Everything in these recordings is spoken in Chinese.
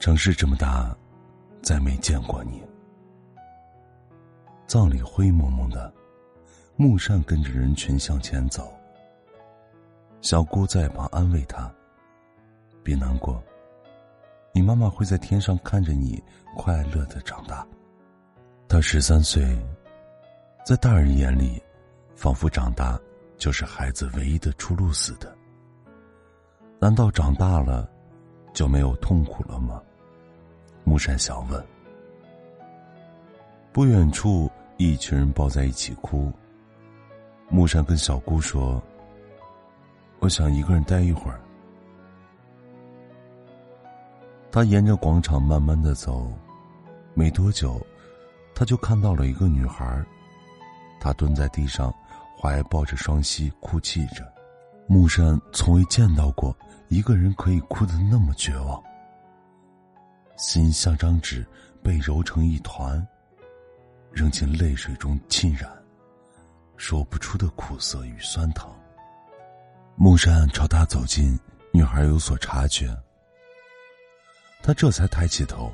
城市这么大，再没见过你。葬礼灰蒙蒙的，木善跟着人群向前走。小姑在旁安慰他：“别难过，你妈妈会在天上看着你快乐的长大。”他十三岁，在大人眼里，仿佛长大就是孩子唯一的出路似的。难道长大了就没有痛苦了吗？木山想问。不远处，一群人抱在一起哭。木山跟小姑说：“我想一个人待一会儿。”他沿着广场慢慢的走，没多久，他就看到了一个女孩，她蹲在地上，怀抱着双膝，哭泣着。木山从未见到过一个人可以哭得那么绝望。心像张纸被揉成一团，扔进泪水中浸染，说不出的苦涩与酸疼。木山朝他走近，女孩有所察觉，他这才抬起头。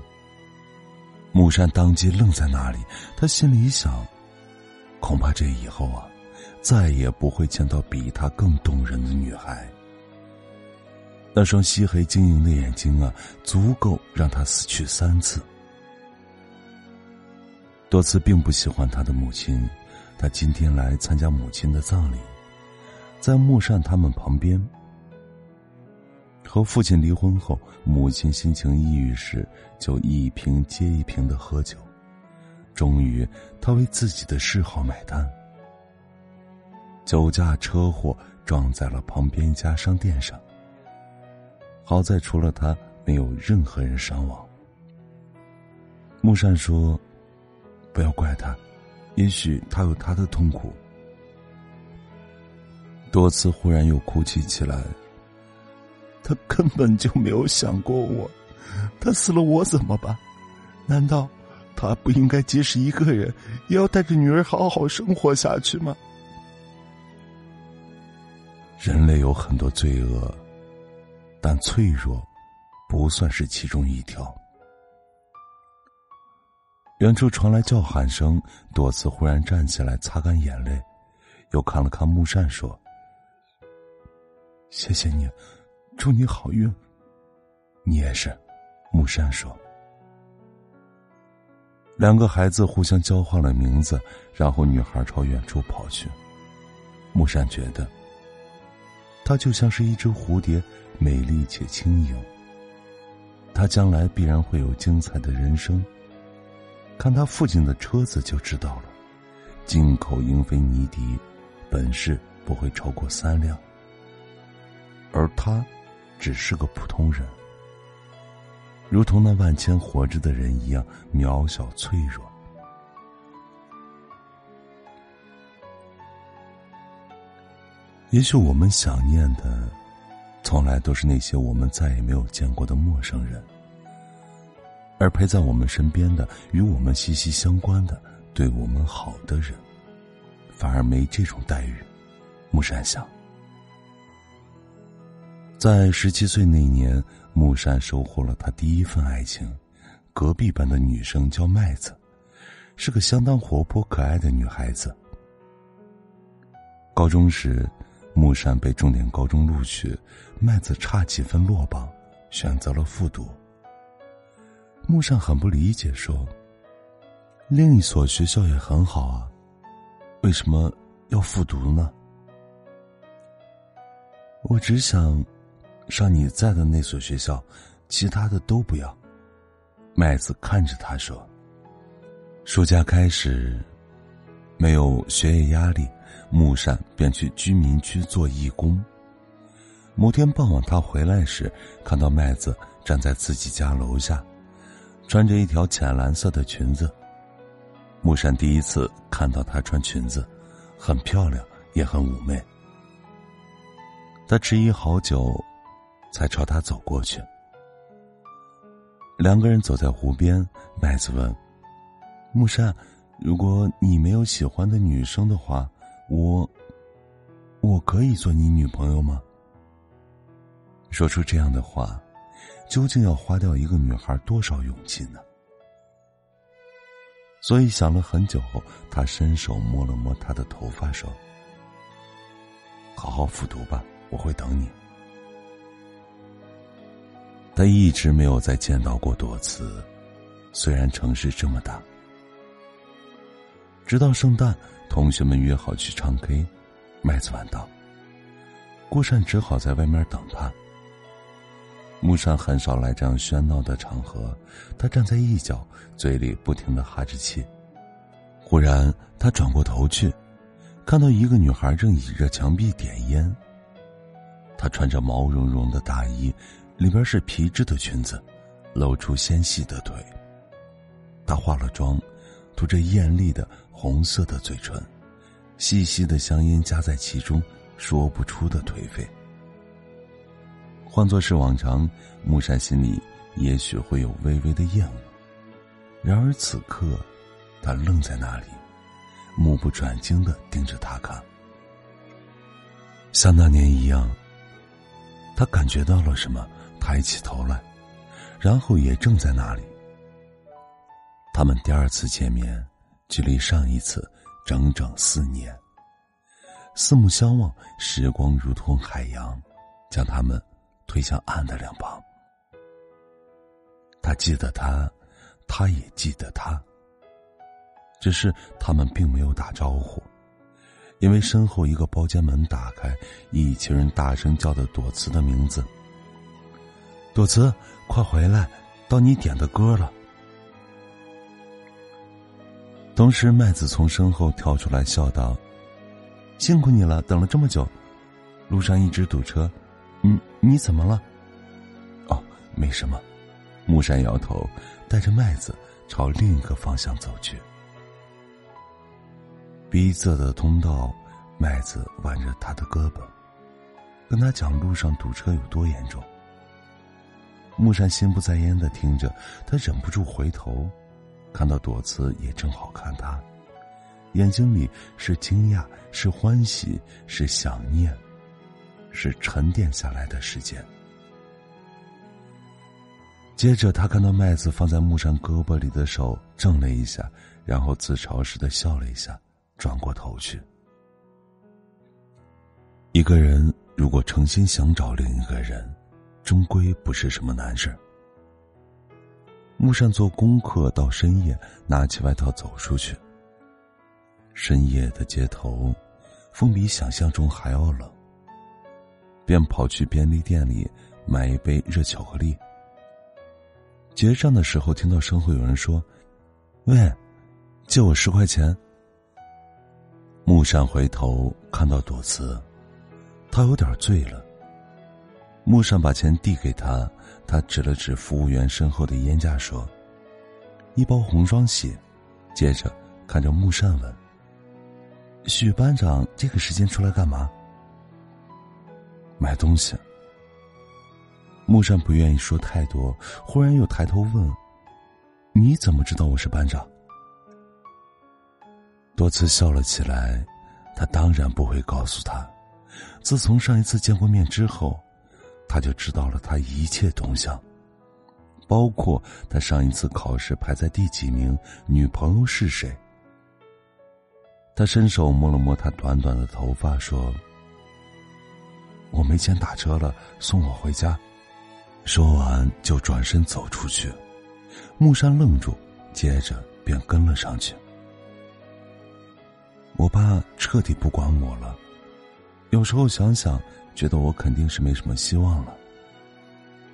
木山当即愣在那里，他心里想：恐怕这以后啊，再也不会见到比她更动人的女孩。那双漆黑晶莹的眼睛啊，足够让他死去三次。多次并不喜欢他的母亲，他今天来参加母亲的葬礼，在木善他们旁边。和父亲离婚后，母亲心情抑郁时，就一瓶接一瓶的喝酒。终于，他为自己的嗜好买单。酒驾车祸撞在了旁边一家商店上。好在除了他，没有任何人伤亡。木善说：“不要怪他，也许他有他的痛苦。”多次忽然又哭泣起来。他根本就没有想过我，他死了我怎么办？难道他不应该即使一个人也要带着女儿好好生活下去吗？人类有很多罪恶。但脆弱，不算是其中一条。远处传来叫喊声，多次忽然站起来擦干眼泪，又看了看木扇，说：“谢谢你，祝你好运。”你也是，木扇说。两个孩子互相交换了名字，然后女孩朝远处跑去。木扇觉得，她就像是一只蝴蝶。美丽且轻盈，他将来必然会有精彩的人生。看他父亲的车子就知道了，进口英菲尼迪，本事不会超过三辆。而他，只是个普通人，如同那万千活着的人一样渺小脆弱。也许我们想念的。从来都是那些我们再也没有见过的陌生人，而陪在我们身边的、与我们息息相关的、对我们好的人，反而没这种待遇。木山想，在十七岁那年，木山收获了他第一份爱情，隔壁班的女生叫麦子，是个相当活泼可爱的女孩子。高中时。木山被重点高中录取，麦子差几分落榜，选择了复读。木山很不理解，说：“另一所学校也很好啊，为什么要复读呢？”我只想上你在的那所学校，其他的都不要。麦子看着他说：“暑假开始，没有学业压力。”木善便去居民区做义工。某天傍晚，他回来时，看到麦子站在自己家楼下，穿着一条浅蓝色的裙子。木善第一次看到她穿裙子，很漂亮，也很妩媚。他迟疑好久，才朝她走过去。两个人走在湖边，麦子问：“木善，如果你没有喜欢的女生的话？”我，我可以做你女朋友吗？说出这样的话，究竟要花掉一个女孩多少勇气呢？所以想了很久后，他伸手摸了摸她的头发，说：“好好复读吧，我会等你。”他一直没有再见到过朵慈，虽然城市这么大。直到圣诞，同学们约好去唱 K，麦子晚到，顾善只好在外面等他。木山很少来这样喧闹的场合，他站在一角，嘴里不停的哈着气。忽然，他转过头去，看到一个女孩正倚着墙壁点烟。她穿着毛茸茸的大衣，里边是皮质的裙子，露出纤细的腿。她化了妆，涂着艳丽的红色的嘴唇，细细的香烟夹在其中，说不出的颓废。换作是往常，木山心里也许会有微微的厌恶。然而此刻，他愣在那里，目不转睛的盯着他看。像那年一样，他感觉到了什么，抬起头来，然后也正在那里。他们第二次见面，距离上一次整整四年。四目相望，时光如同海洋，将他们。推向岸的两旁，他记得他，他也记得他。只是他们并没有打招呼，因为身后一个包间门打开，一群人大声叫着朵慈的名字：“朵慈，快回来，到你点的歌了。”同时，麦子从身后跳出来笑道：“辛苦你了，等了这么久，路上一直堵车。”你，你怎么了？哦，没什么。木山摇头，带着麦子朝另一个方向走去。逼仄的通道，麦子挽着他的胳膊，跟他讲路上堵车有多严重。木山心不在焉的听着，他忍不住回头，看到朵慈也正好看他，眼睛里是惊讶，是欢喜，是想念。是沉淀下来的时间。接着，他看到麦子放在木山胳膊里的手怔了一下，然后自嘲似的笑了一下，转过头去。一个人如果诚心想找另一个人，终归不是什么难事木山做功课到深夜，拿起外套走出去。深夜的街头，风比想象中还要冷。便跑去便利店里买一杯热巧克力。结账的时候，听到身后有人说：“喂，借我十块钱。”木山回头看到朵慈，他有点醉了。木山把钱递给他，他指了指服务员身后的烟架，说：“一包红双喜。”接着看着木善问：“许班长这个时间出来干嘛？”买东西。木善不愿意说太多，忽然又抬头问：“你怎么知道我是班长？”多次笑了起来，他当然不会告诉他。自从上一次见过面之后，他就知道了他一切动向，包括他上一次考试排在第几名，女朋友是谁。他伸手摸了摸他短短的头发，说。我没钱打车了，送我回家。说完就转身走出去。木山愣住，接着便跟了上去。我爸彻底不管我了。有时候想想，觉得我肯定是没什么希望了。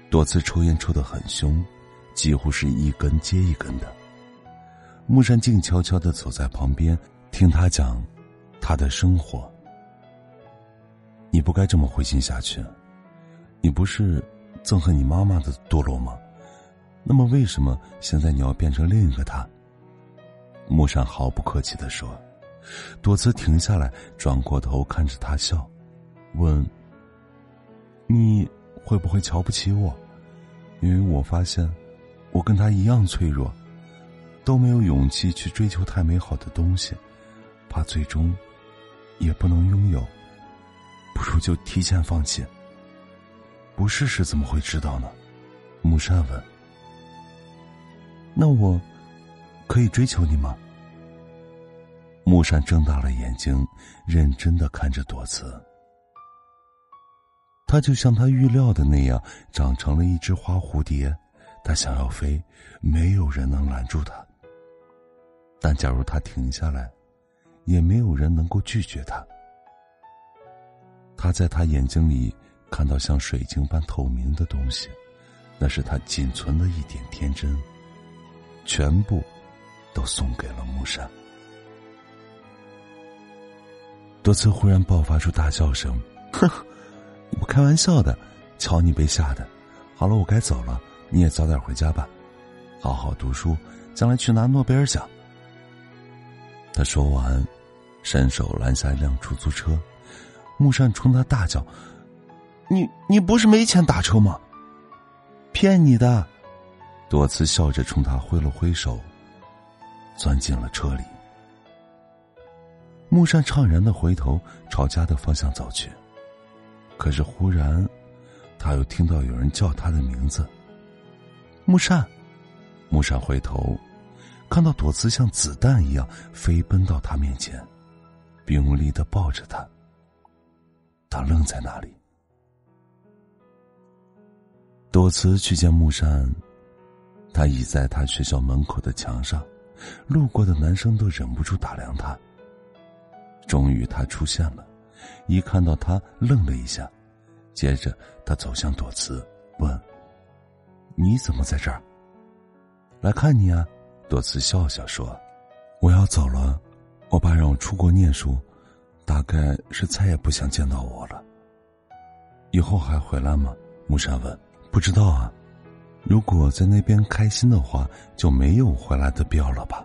多次抽烟抽得很凶，几乎是一根接一根的。木山静悄悄的走在旁边，听他讲他的生活。你不该这么灰心下去，你不是憎恨你妈妈的堕落吗？那么为什么现在你要变成另一个他？木山毫不客气的说。多次停下来，转过头看着他笑，问：“你会不会瞧不起我？因为我发现，我跟他一样脆弱，都没有勇气去追求太美好的东西，怕最终也不能拥有。”不如就提前放弃。不试试怎么会知道呢？木善问：“那我可以追求你吗？”木善睁大了眼睛，认真的看着朵子。他就像他预料的那样，长成了一只花蝴蝶。他想要飞，没有人能拦住他。但假如他停下来，也没有人能够拒绝他。他在他眼睛里看到像水晶般透明的东西，那是他仅存的一点天真，全部都送给了木山。多次忽然爆发出大笑声：“哼，我开玩笑的，瞧你被吓的。好了，我该走了，你也早点回家吧，好好读书，将来去拿诺贝尔奖。”他说完，伸手拦下一辆出租车。木善冲他大叫：“你你不是没钱打车吗？骗你的！”多次笑着冲他挥了挥手，钻进了车里。木善怅然的回头朝家的方向走去，可是忽然，他又听到有人叫他的名字：“木善！”木善回头，看到朵子像子弹一样飞奔到他面前，并用力的抱着他。他愣在那里。多次去见木山，他倚在他学校门口的墙上，路过的男生都忍不住打量他。终于，他出现了，一看到他，愣了一下，接着他走向朵慈，问：“你怎么在这儿？”“来看你啊。”朵慈笑笑说：“我要走了，我爸让我出国念书。”大概是再也不想见到我了。以后还回来吗？木山问。不知道啊。如果在那边开心的话，就没有回来的必要了吧。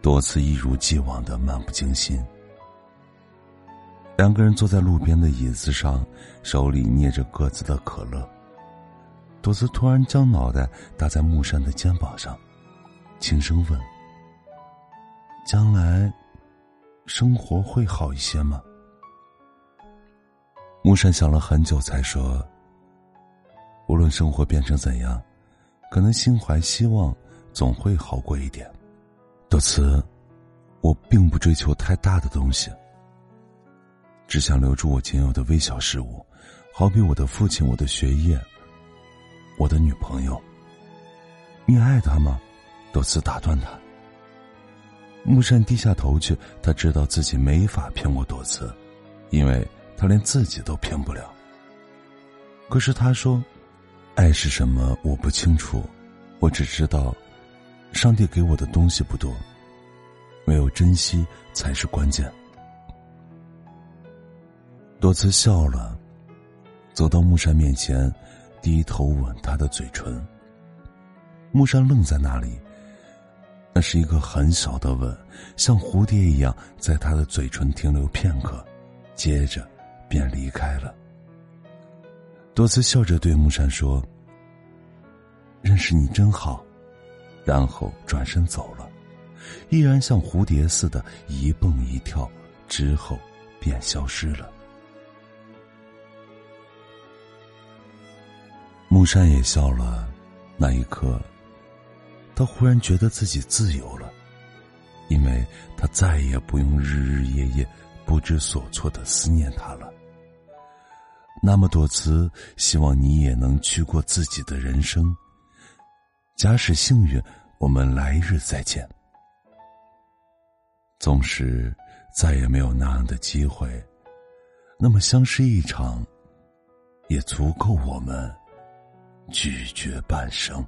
多次一如既往的漫不经心。两个人坐在路边的椅子上，手里捏着各自的可乐。多次突然将脑袋搭在木山的肩膀上，轻声问：“将来？”生活会好一些吗？木山想了很久，才说：“无论生活变成怎样，可能心怀希望，总会好过一点。”多慈，我并不追求太大的东西，只想留住我仅有的微小事物，好比我的父亲、我的学业、我的女朋友。你爱他吗？多次打断他。木山低下头去，他知道自己没法骗过多次，因为他连自己都骗不了。可是他说：“爱是什么？我不清楚，我只知道，上帝给我的东西不多，没有珍惜才是关键。”多次笑了，走到木山面前，低头吻他的嘴唇。木山愣在那里。那是一个很小的吻，像蝴蝶一样在他的嘴唇停留片刻，接着便离开了。多次笑着对木山说：“认识你真好。”然后转身走了，依然像蝴蝶似的，一蹦一跳，之后便消失了。木山也笑了，那一刻。他忽然觉得自己自由了，因为他再也不用日日夜夜不知所措的思念他了。那么多次，希望你也能去过自己的人生。假使幸运，我们来日再见。纵使再也没有那样的机会，那么相识一场，也足够我们拒绝半生。